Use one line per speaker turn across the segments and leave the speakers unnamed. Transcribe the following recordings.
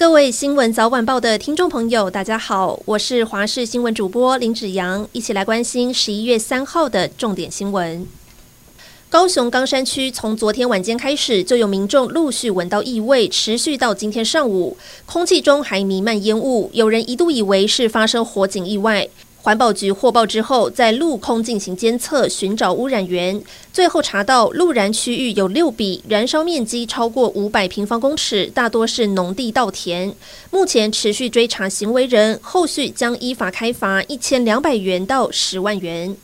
各位新闻早晚报的听众朋友，大家好，我是华视新闻主播林子阳，一起来关心十一月三号的重点新闻。高雄冈山区从昨天晚间开始，就有民众陆续闻到异味，持续到今天上午，空气中还弥漫烟雾，有人一度以为是发生火警意外。环保局获报之后，在陆空进行监测，寻找污染源，最后查到陆燃区域有六笔，燃烧面积超过五百平方公尺，大多是农地稻田。目前持续追查行为人，后续将依法开罚一千两百元到十万元。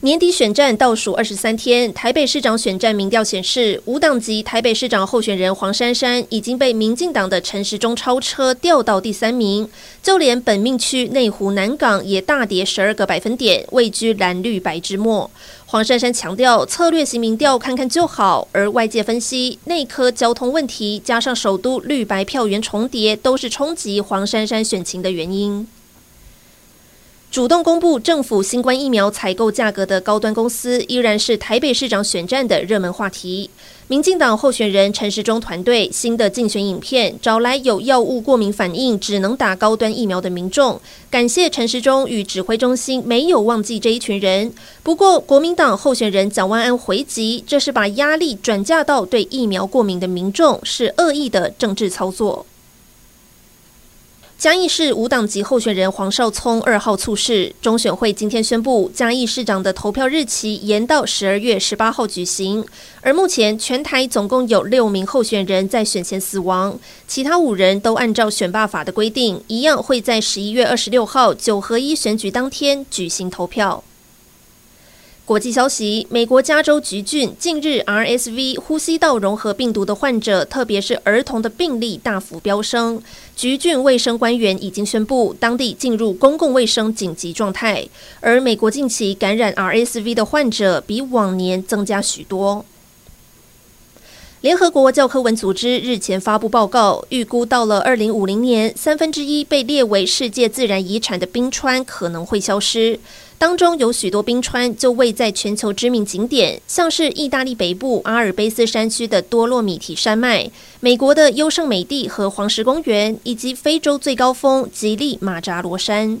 年底选战倒数二十三天，台北市长选战民调显示，无党籍台北市长候选人黄珊珊已经被民进党的陈时中超车，掉到第三名。就连本命区内湖南港也大跌十二个百分点，位居蓝绿白之末。黄珊珊强调，策略型民调看看就好，而外界分析，内科交通问题加上首都绿白票源重叠，都是冲击黄珊珊选情的原因。主动公布政府新冠疫苗采购价格的高端公司，依然是台北市长选战的热门话题。民进党候选人陈时中团队新的竞选影片，找来有药物过敏反应，只能打高端疫苗的民众，感谢陈时中与指挥中心没有忘记这一群人。不过，国民党候选人蒋万安回击，这是把压力转嫁到对疫苗过敏的民众，是恶意的政治操作。嘉义市无党籍候选人黄少聪二号猝逝，中选会今天宣布，嘉义市长的投票日期延到十二月十八号举行。而目前全台总共有六名候选人在选前死亡，其他五人都按照选罢法的规定，一样会在十一月二十六号九合一选举当天举行投票。国际消息：美国加州橘郡近日 RSV 呼吸道融合病毒的患者，特别是儿童的病例大幅飙升。橘郡卫生官员已经宣布，当地进入公共卫生紧急状态。而美国近期感染 RSV 的患者比往年增加许多。联合国教科文组织日前发布报告，预估到了二零五零年，三分之一被列为世界自然遗产的冰川可能会消失。当中有许多冰川就位在全球知名景点，像是意大利北部阿尔卑斯山区的多洛米提山脉、美国的优胜美地和黄石公园，以及非洲最高峰吉利马扎罗山。